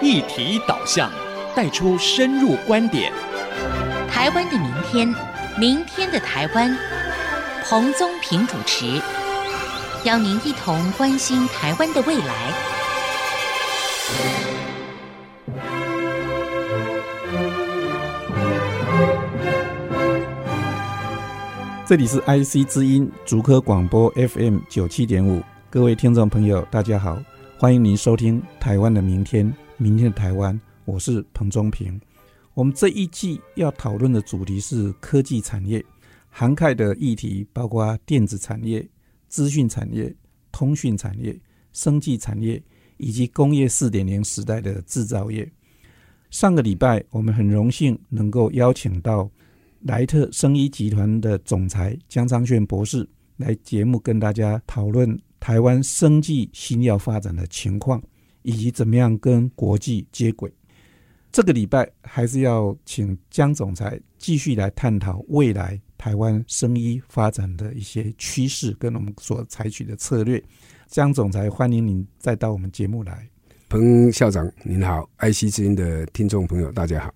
议题导向，带出深入观点。台湾的明天，明天的台湾，彭宗平主持，邀您一同关心台湾的未来。这里是 IC 之音竹科广播 FM 九七点五，各位听众朋友，大家好，欢迎您收听《台湾的明天》，明天的台湾，我是彭中平。我们这一季要讨论的主题是科技产业，涵盖的议题包括电子产业、资讯产业、通讯产业、生技产业以及工业四点零时代的制造业。上个礼拜，我们很荣幸能够邀请到。莱特生医集团的总裁江昌炫博士来节目跟大家讨论台湾生技新药发展的情况，以及怎么样跟国际接轨。这个礼拜还是要请江总裁继续来探讨未来台湾生医发展的一些趋势跟我们所采取的策略。江总裁，欢迎您再到我们节目来。彭校长您好，IC 之音的听众朋友大家好。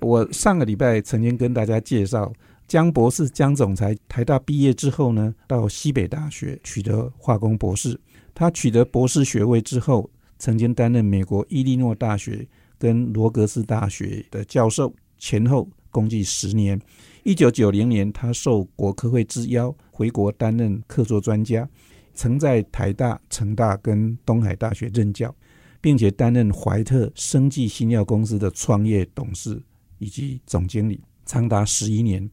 我上个礼拜曾经跟大家介绍江博士、江总裁，台大毕业之后呢，到西北大学取得化工博士。他取得博士学位之后，曾经担任美国伊利诺大学跟罗格斯大学的教授，前后共计十年。一九九零年，他受国科会之邀回国担任客座专家，曾在台大、成大跟东海大学任教，并且担任怀特生技新药公司的创业董事。以及总经理长达十一年。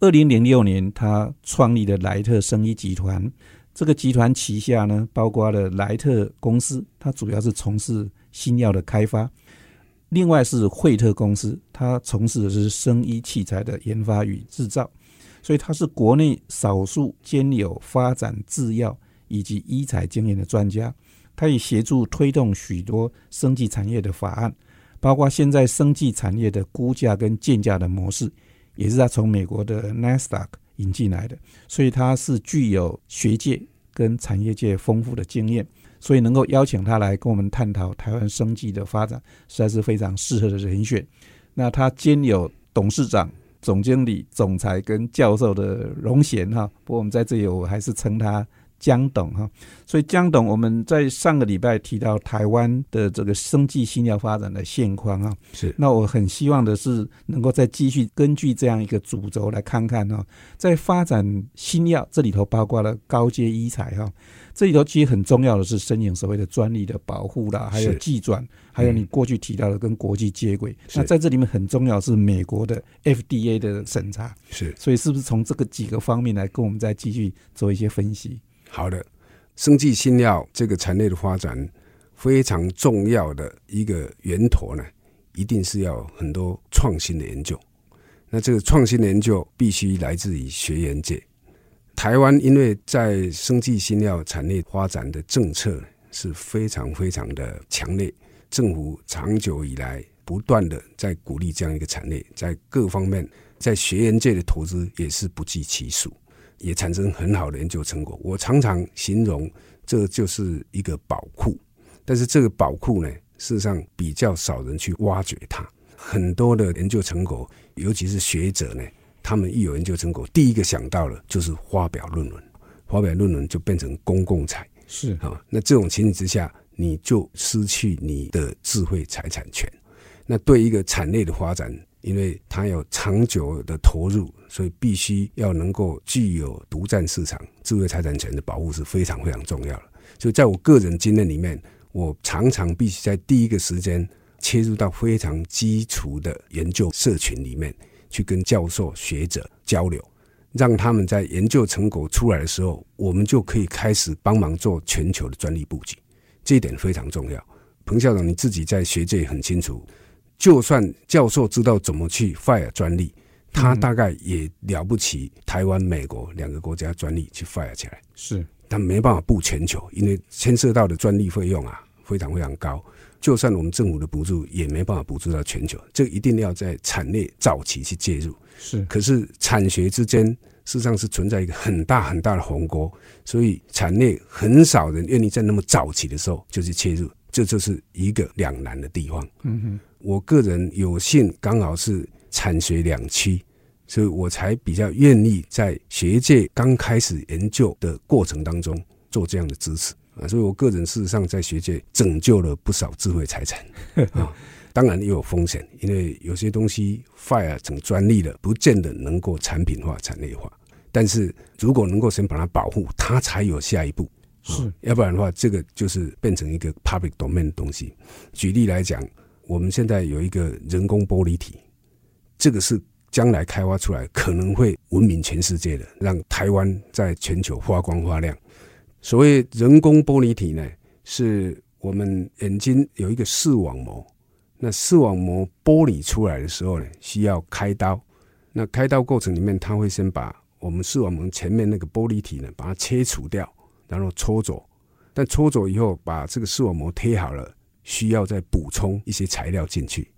二零零六年，他创立了莱特生医集团。这个集团旗下呢，包括了莱特公司，它主要是从事新药的开发；另外是惠特公司，它从事的是生医器材的研发与制造。所以，它是国内少数兼有发展制药以及医材经验的专家。他也协助推动许多生技产业的法案。包括现在生技产业的估价跟建价的模式，也是他从美国的 NASDAQ 引进来的，所以他是具有学界跟产业界丰富的经验，所以能够邀请他来跟我们探讨台湾生计的发展，实在是非常适合的人选。那他兼有董事长、总经理、总裁跟教授的荣衔哈，不过我们在这里我还是称他。江董哈，所以江董，我们在上个礼拜提到台湾的这个生技新药发展的现况啊，是。那我很希望的是能够再继续根据这样一个主轴来看看哈，在发展新药这里头包括了高阶医材哈，这里头其实很重要的是申请所谓的专利的保护啦，还有技转，还有你过去提到的跟国际接轨。那在这里面很重要是美国的 FDA 的审查，是。所以是不是从这个几个方面来跟我们再继续做一些分析？好的，生技新药这个产业的发展非常重要的一个源头呢，一定是要很多创新的研究。那这个创新的研究必须来自于学研界。台湾因为在生技新药产业发展的政策是非常非常的强烈，政府长久以来不断的在鼓励这样一个产业，在各方面在学研界的投资也是不计其数。也产生很好的研究成果。我常常形容，这就是一个宝库。但是这个宝库呢，事实上比较少人去挖掘它。很多的研究成果，尤其是学者呢，他们一有研究成果，第一个想到的就是发表论文。发表论文就变成公共财，是啊。那这种情形之下，你就失去你的智慧财产权。那对一个产业的发展，因为它有长久的投入，所以必须要能够具有独占市场、智慧财产权的保护是非常非常重要的。所以在我个人经验里面，我常常必须在第一个时间切入到非常基础的研究社群里面，去跟教授、学者交流，让他们在研究成果出来的时候，我们就可以开始帮忙做全球的专利布局。这一点非常重要。彭校长，你自己在学界很清楚。就算教授知道怎么去 fire 专利，他大概也了不起。台湾、美国两个国家专利去 fire 起来，是，但没办法布全球，因为牵涉到的专利费用啊非常非常高。就算我们政府的补助，也没办法补助到全球。这一定要在产业早期去介入。是，可是产学之间事实上是存在一个很大很大的鸿沟，所以产业很少人愿意在那么早期的时候就去切入。这就是一个两难的地方。嗯哼，我个人有幸刚好是产学两期，所以我才比较愿意在学界刚开始研究的过程当中做这样的支持啊。所以我个人事实上在学界拯救了不少智慧财产 啊。当然也有风险，因为有些东西 fire 成专利了，不见得能够产品化、产业化。但是如果能够先把它保护，它才有下一步。是，要不然的话，这个就是变成一个 public domain 的东西。举例来讲，我们现在有一个人工玻璃体，这个是将来开发出来可能会闻名全世界的，让台湾在全球发光发亮。所谓人工玻璃体呢，是我们眼睛有一个视网膜。那视网膜剥离出来的时候呢，需要开刀。那开刀过程里面，他会先把我们视网膜前面那个玻璃体呢，把它切除掉，然后搓走。但搓走以后，把这个视网膜贴好了，需要再补充一些材料进去。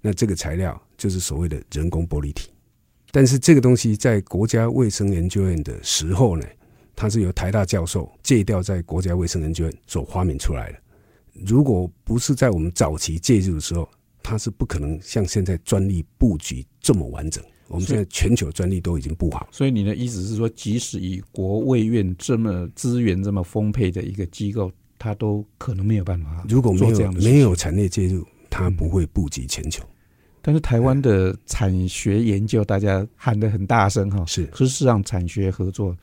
那这个材料就是所谓的人工玻璃体。但是这个东西在国家卫生研究院的时候呢，它是由台大教授借调在国家卫生研究院所发明出来的。如果不是在我们早期介入的时候，它是不可能像现在专利布局这么完整。我们现在全球专利都已经布好。所以你的意思是说，即使以国卫院这么资源这么丰沛的一个机构，它都可能没有办法。如果没有没有产业介入，他不会布局全球。但是台湾的产学研究，大家喊得很大声哈，是。可是事实上，产学合作。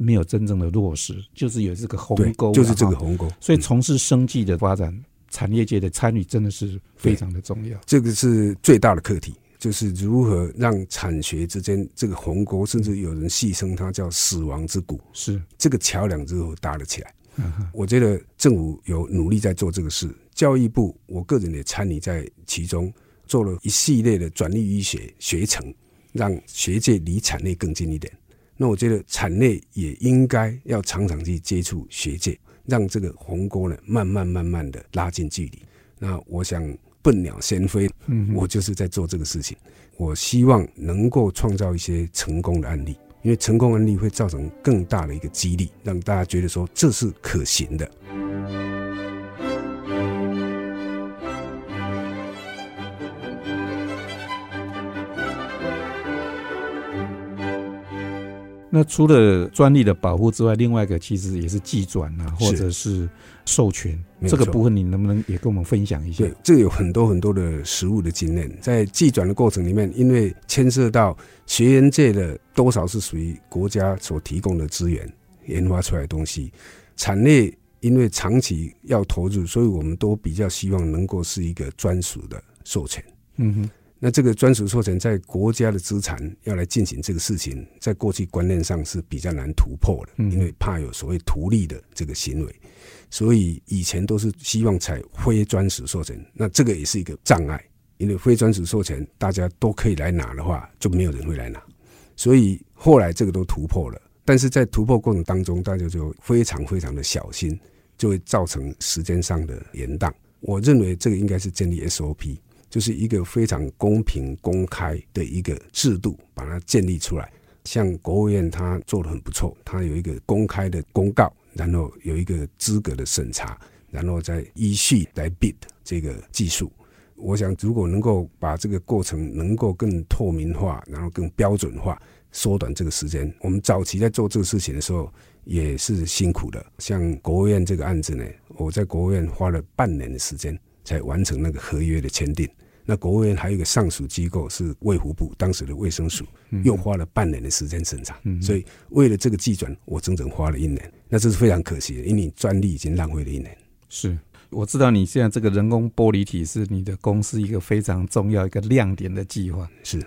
没有真正的落实，就是有这个鸿沟，就是这个鸿沟。所以从事生计的发展，产业界的参与真的是非常的重要。这个是最大的课题，就是如何让产学之间这个鸿沟，甚至有人戏称它叫“死亡之谷”，是这个桥梁之后搭了起来。我觉得政府有努力在做这个事，教育部我个人也参与在其中，做了一系列的转力医学学程，让学界离产业更近一点。那我觉得产业也应该要常常去接触学界，让这个鸿沟呢慢慢慢慢的拉近距离。那我想笨鸟先飞，我就是在做这个事情。我希望能够创造一些成功的案例，因为成功案例会造成更大的一个激励，让大家觉得说这是可行的。那除了专利的保护之外，另外一个其实也是技转啊，或者是授权这个部分，你能不能也跟我们分享一下？对，这个有很多很多的实物的经验，在技转的过程里面，因为牵涉到学员界的多少是属于国家所提供的资源研发出来的东西，产业因为长期要投入，所以我们都比较希望能够是一个专属的授权。嗯哼。那这个专属授权在国家的资产要来进行这个事情，在过去观念上是比较难突破的，因为怕有所谓图利的这个行为，所以以前都是希望采非专属授权。那这个也是一个障碍，因为非专属授权大家都可以来拿的话，就没有人会来拿。所以后来这个都突破了，但是在突破过程当中，大家就非常非常的小心，就会造成时间上的延宕。我认为这个应该是建立 SOP。就是一个非常公平公开的一个制度，把它建立出来。像国务院，它做得很不错，它有一个公开的公告，然后有一个资格的审查，然后再依序来 bid 这个技术。我想，如果能够把这个过程能够更透明化，然后更标准化，缩短这个时间。我们早期在做这个事情的时候也是辛苦的。像国务院这个案子呢，我在国务院花了半年的时间。才完成那个合约的签订。那国务院还有一个上属机构是卫福部，当时的卫生署，又花了半年的时间审查。所以为了这个计转，我整整花了一年。那这是非常可惜的，因为你专利已经浪费了一年。是，我知道你现在这个人工玻璃体是你的公司一个非常重要一个亮点的计划。是。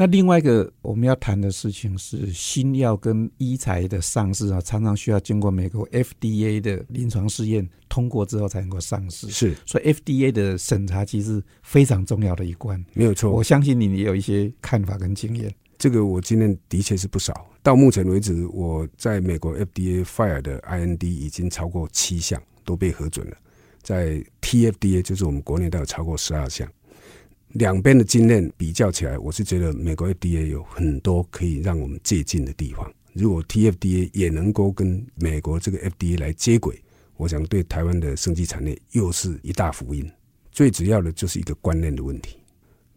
那另外一个我们要谈的事情是新药跟医材的上市啊，常常需要经过美国 FDA 的临床试验通过之后才能够上市。是，所以 FDA 的审查其实非常重要的一关。没有错，我相信你也有一些看法跟经验。这个我经验的确是不少。到目前为止，我在美国 FDA file 的 IND 已经超过七项都被核准了，在 TFDA 就是我们国内都有超过十二项。两边的经验比较起来，我是觉得美国 FDA 有很多可以让我们借鉴的地方。如果 TFDA 也能够跟美国这个 FDA 来接轨，我想对台湾的生技产业又是一大福音。最主要的就是一个观念的问题。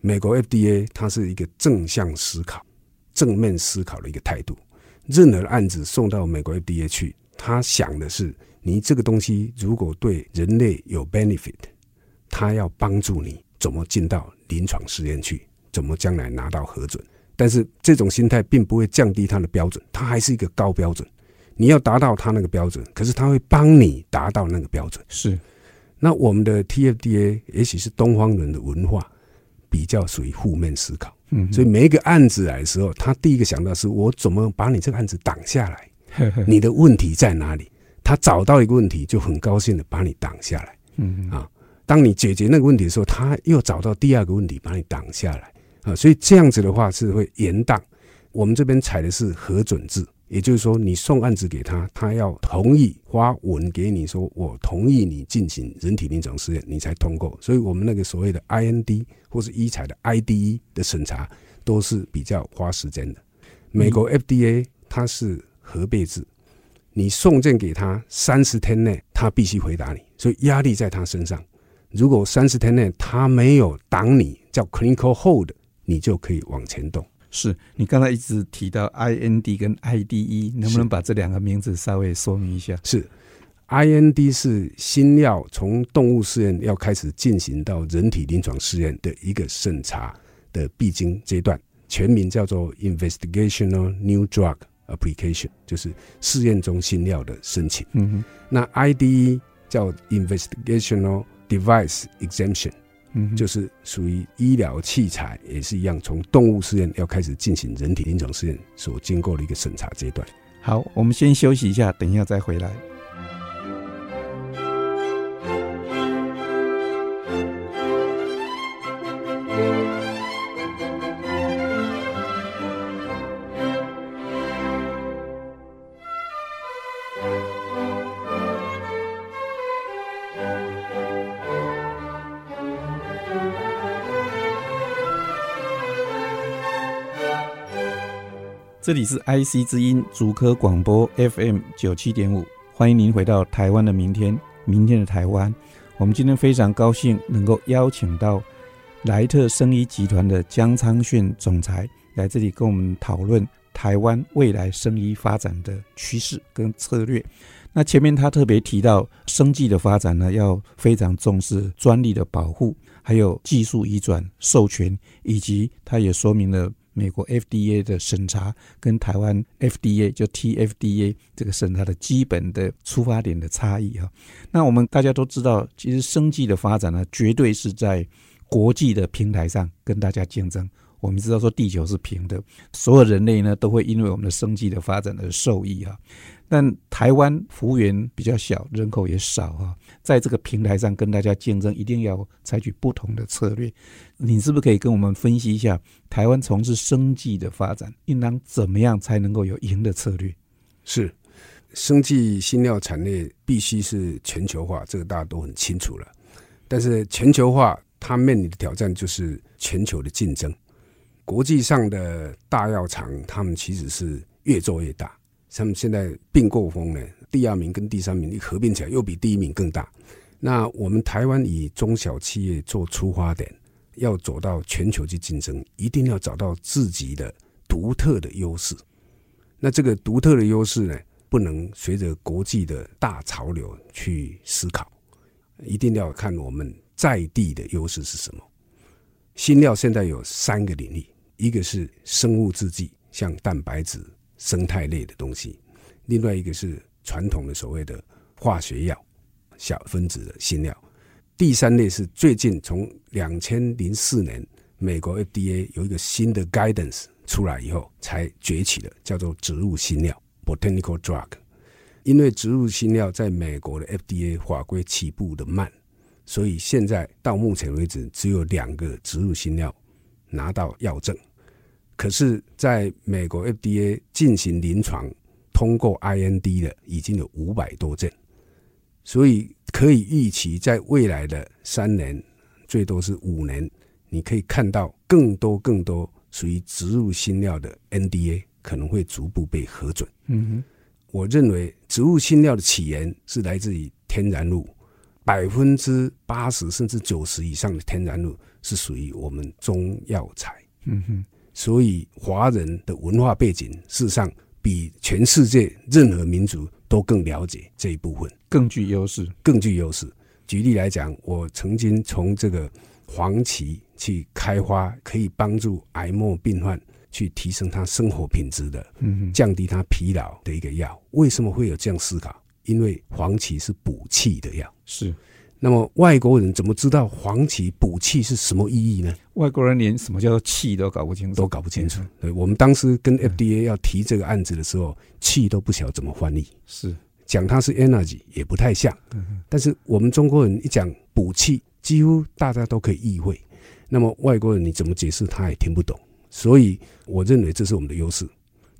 美国 FDA 它是一个正向思考、正面思考的一个态度。任何案子送到美国 FDA 去，他想的是你这个东西如果对人类有 benefit，他要帮助你怎么进到临床试验去，怎么将来拿到核准。但是这种心态并不会降低它的标准，它还是一个高标准。你要达到它那个标准，可是它会帮你达到那个标准。是，那我们的 TFDA 也许是东方人的文化比较属于负面思考，嗯，所以每一个案子来的时候，他第一个想到是我怎么把你这个案子挡下来，你的问题在哪里？他找到一个问题就很高兴的把你挡下来，嗯啊，当你解决那个问题的时候，他又找到第二个问题把你挡下来。啊，所以这样子的话是会延宕。我们这边采的是核准制，也就是说，你送案子给他，他要同意发文给你说，我同意你进行人体临床试验，你才通过。所以我们那个所谓的 IND 或是医采的 IDE 的审查都是比较花时间的。美国 FDA 它是核备制，你送件给他三十天内，他必须回答你，所以压力在他身上。如果三十天内他没有挡你，叫 clinical hold。你就可以往前动。是你刚才一直提到 IND 跟 IDE，能不能把这两个名字稍微说明一下？是 IND 是新药从动物试验要开始进行到人体临床试验的一个审查的必经阶段，全名叫做 Investigational New Drug Application，就是试验中新药的申请。嗯哼，那 IDE 叫 Investigational Device Exemption。嗯，就是属于医疗器材，也是一样，从动物试验要开始进行人体临床试验所经过的一个审查阶段。好，我们先休息一下，等一下再回来。这里是 IC 之音竹科广播 FM 九七点五，欢迎您回到台湾的明天，明天的台湾。我们今天非常高兴能够邀请到莱特生医集团的江昌训总裁来这里跟我们讨论台湾未来生医发展的趋势跟策略。那前面他特别提到，生技的发展呢，要非常重视专利的保护，还有技术移转授权，以及他也说明了。美国 FDA 的审查跟台湾 FDA 就 TFDA 这个审查的基本的出发点的差异哈，那我们大家都知道，其实生技的发展呢，绝对是在国际的平台上跟大家竞争。我们知道说地球是平的，所有人类呢都会因为我们的生技的发展而受益啊。但台湾幅员比较小，人口也少啊，在这个平台上跟大家竞争，一定要采取不同的策略。你是不是可以跟我们分析一下，台湾从事生技的发展，应当怎么样才能够有赢的策略？是，生技新药产业必须是全球化，这个大家都很清楚了。但是全球化它面临的挑战就是全球的竞争。国际上的大药厂，他们其实是越做越大。他们现在并购风呢，第二名跟第三名一合并起来，又比第一名更大。那我们台湾以中小企业做出发点，要走到全球去竞争，一定要找到自己的独特的优势。那这个独特的优势呢，不能随着国际的大潮流去思考，一定要看我们在地的优势是什么。新料现在有三个领域。一个是生物制剂，像蛋白质、生态类的东西；另外一个是传统的所谓的化学药、小分子的新药；第三类是最近从两千零四年美国 FDA 有一个新的 guidance 出来以后才崛起的，叫做植物新药 （botanical drug）。因为植物新药在美国的 FDA 法规起步的慢，所以现在到目前为止只有两个植物新药拿到药证。可是，在美国 FDA 进行临床通过 IND 的已经有五百多件，所以可以预期，在未来的三年，最多是五年，你可以看到更多更多属于植入新药的 NDA 可能会逐步被核准。嗯哼，我认为植物新料的起源是来自于天然物，百分之八十甚至九十以上的天然物是属于我们中药材。嗯哼，所以华人的文化背景事实上比全世界任何民族都更了解这一部分，更具优势，更具优势。举例来讲，我曾经从这个黄芪去开发可以帮助癌末病患去提升他生活品质的，嗯，降低他疲劳的一个药。为什么会有这样思考？因为黄芪是补气的药。是。那么外国人怎么知道黄芪补气是什么意义呢？外国人连什么叫做气都搞不清楚，都搞不清楚。对，我们当时跟 FDA 要提这个案子的时候，气都不晓得怎么翻译。是。讲它是 energy 也不太像，但是我们中国人一讲补气，几乎大家都可以意会。那么外国人你怎么解释，他也听不懂。所以我认为这是我们的优势。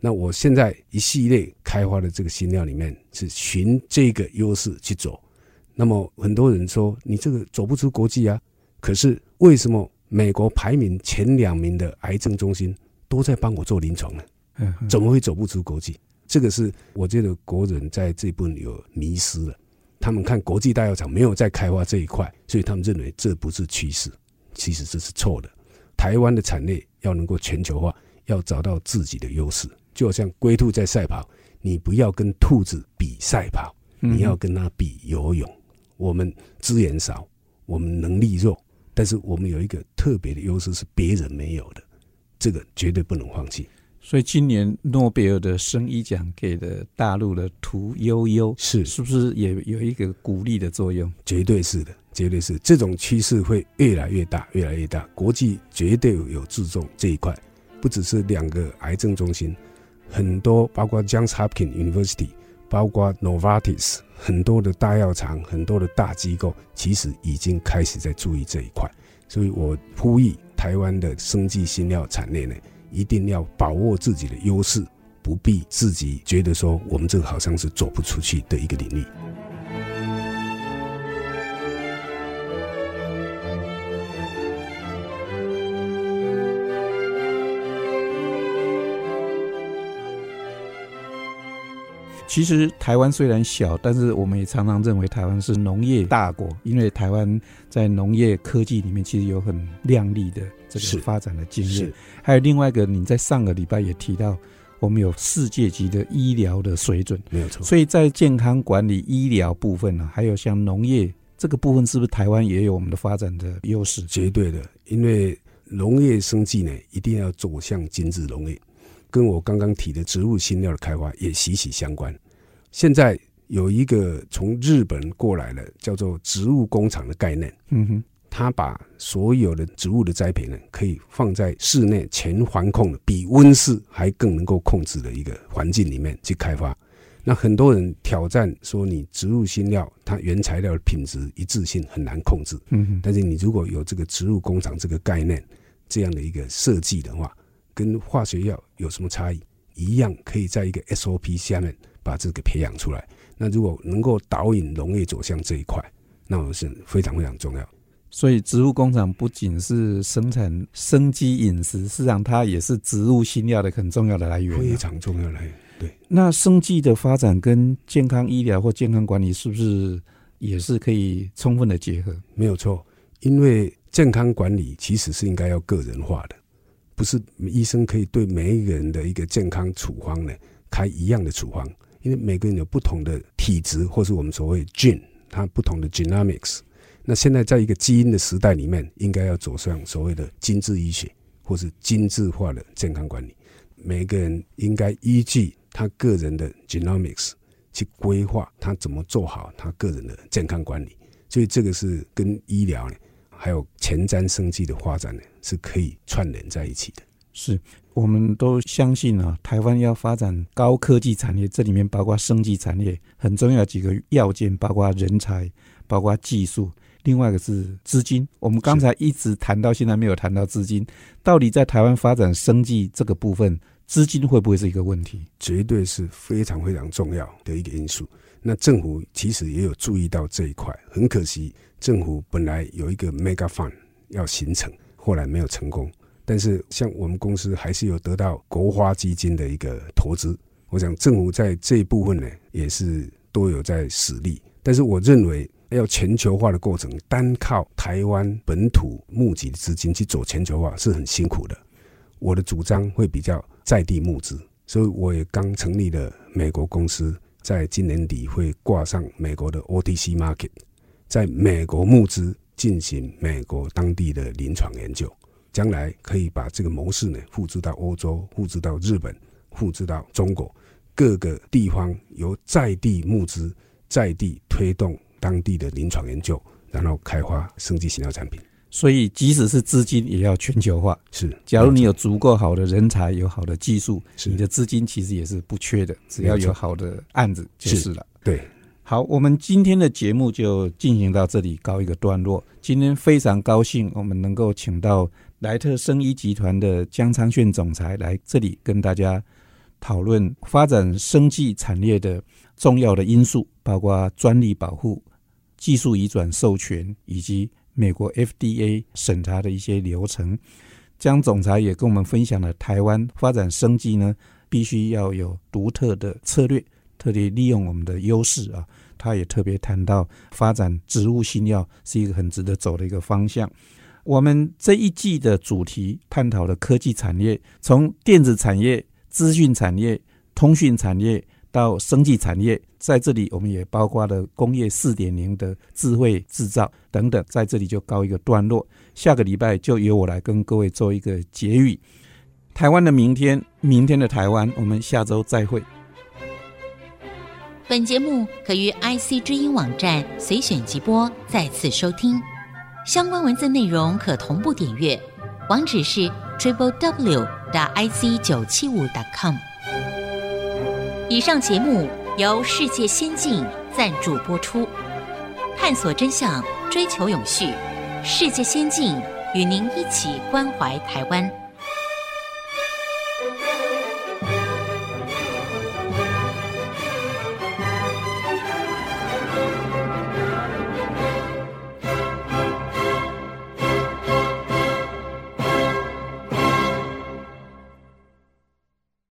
那我现在一系列开发的这个新料里面，是循这个优势去走。那么很多人说你这个走不出国际啊，可是为什么美国排名前两名的癌症中心都在帮我做临床呢？怎么会走不出国际？这个是我觉得国人在这一部分有迷失了。他们看国际大药厂没有在开发这一块，所以他们认为这不是趋势。其实这是错的。台湾的产业要能够全球化，要找到自己的优势。就好像龟兔在赛跑，你不要跟兔子比赛跑，你要跟它比游泳。我们资源少，我们能力弱，但是我们有一个特别的优势是别人没有的，这个绝对不能放弃。所以今年诺贝尔的生医奖给的大陆的屠呦呦，是是不是也有一个鼓励的作用？绝对是的，绝对是。这种趋势会越来越大，越来越大。国际绝对有注重这一块，不只是两个癌症中心，很多包括 Johns Hopkins University，包括 Novartis，很多的大药厂，很多的大机构，其实已经开始在注意这一块。所以我呼吁台湾的生技新药产业呢。一定要把握自己的优势，不必自己觉得说我们这个好像是走不出去的一个领域。其实台湾虽然小，但是我们也常常认为台湾是农业大国，因为台湾在农业科技里面其实有很亮丽的。这个发展的经验，还有另外一个，你在上个礼拜也提到，我们有世界级的医疗的水准，没有错。所以在健康管理、医疗部分呢，还有像农业这个部分，是不是台湾也有我们的发展的优势？绝对的，因为农业生计呢，一定要走向精致农业，跟我刚刚提的植物新料的开发也息息相关。现在有一个从日本过来的叫做植物工厂的概念，嗯哼。他把所有的植物的栽培呢，可以放在室内全环控的，比温室还更能够控制的一个环境里面去开发。那很多人挑战说，你植物新料它原材料的品质一致性很难控制。嗯哼。但是你如果有这个植物工厂这个概念，这样的一个设计的话，跟化学药有什么差异？一样可以在一个 SOP 下面把这个培养出来。那如果能够导引农业走向这一块，那我是非常非常重要。所以，植物工厂不仅是生产生机饮食，事实上它也是植物新药的很重要的来源，非常重要的来源。对，那生计的发展跟健康医疗或健康管理是不是也是可以充分的结合？没有错，因为健康管理其实是应该要个人化的，不是医生可以对每一个人的一个健康处方呢开一样的处方，因为每个人有不同的体质，或是我们所谓 gene，它不同的 genomics。那现在在一个基因的时代里面，应该要走上所谓的精致医学，或是精致化的健康管理。每个人应该依据他个人的 genomics 去规划他怎么做好他个人的健康管理。所以这个是跟医疗呢，还有前瞻生技的发展呢，是可以串联在一起的。是，我们都相信啊，台湾要发展高科技产业，这里面包括生技产业，很重要几个要件，包括人才，包括技术。另外一个是资金，我们刚才一直谈到现在没有谈到资金，到底在台湾发展生技这个部分，资金会不会是一个问题？绝对是非常非常重要的一个因素。那政府其实也有注意到这一块，很可惜政府本来有一个 mega fund 要形成，后来没有成功。但是像我们公司还是有得到国花基金的一个投资，我想政府在这一部分呢，也是都有在使力。但是我认为，要全球化的过程，单靠台湾本土募集的资金去走全球化是很辛苦的。我的主张会比较在地募资，所以我也刚成立了美国公司，在今年底会挂上美国的 OTC Market，在美国募资进行美国当地的临床研究，将来可以把这个模式呢复制到欧洲，复制到日本，复制到中国。各个地方由在地募资，在地推动当地的临床研究，然后开发生技新药产品。所以，即使是资金，也要全球化。是，假如你有足够好的人才，有好的技术，你的资金其实也是不缺的。只要有好的案子就是了。对，好，我们今天的节目就进行到这里，告一个段落。今天非常高兴，我们能够请到莱特生医集团的江昌炫总裁来这里跟大家。讨论发展生技产业的重要的因素，包括专利保护、技术移转授权以及美国 FDA 审查的一些流程。江总裁也跟我们分享了台湾发展生技呢，必须要有独特的策略，特别利用我们的优势啊。他也特别谈到发展植物新药是一个很值得走的一个方向。我们这一季的主题探讨的科技产业，从电子产业。资讯产业、通讯产业到生技产业，在这里我们也包括了工业四点零的智慧制造等等，在这里就告一个段落。下个礼拜就由我来跟各位做一个结语。台湾的明天，明天的台湾，我们下周再会。本节目可于 IC 之音网站随选即播，再次收听。相关文字内容可同步点阅，网址是 triple w。i c 九七五 .com。以上节目由世界先进赞助播出，探索真相，追求永续。世界先进与您一起关怀台湾。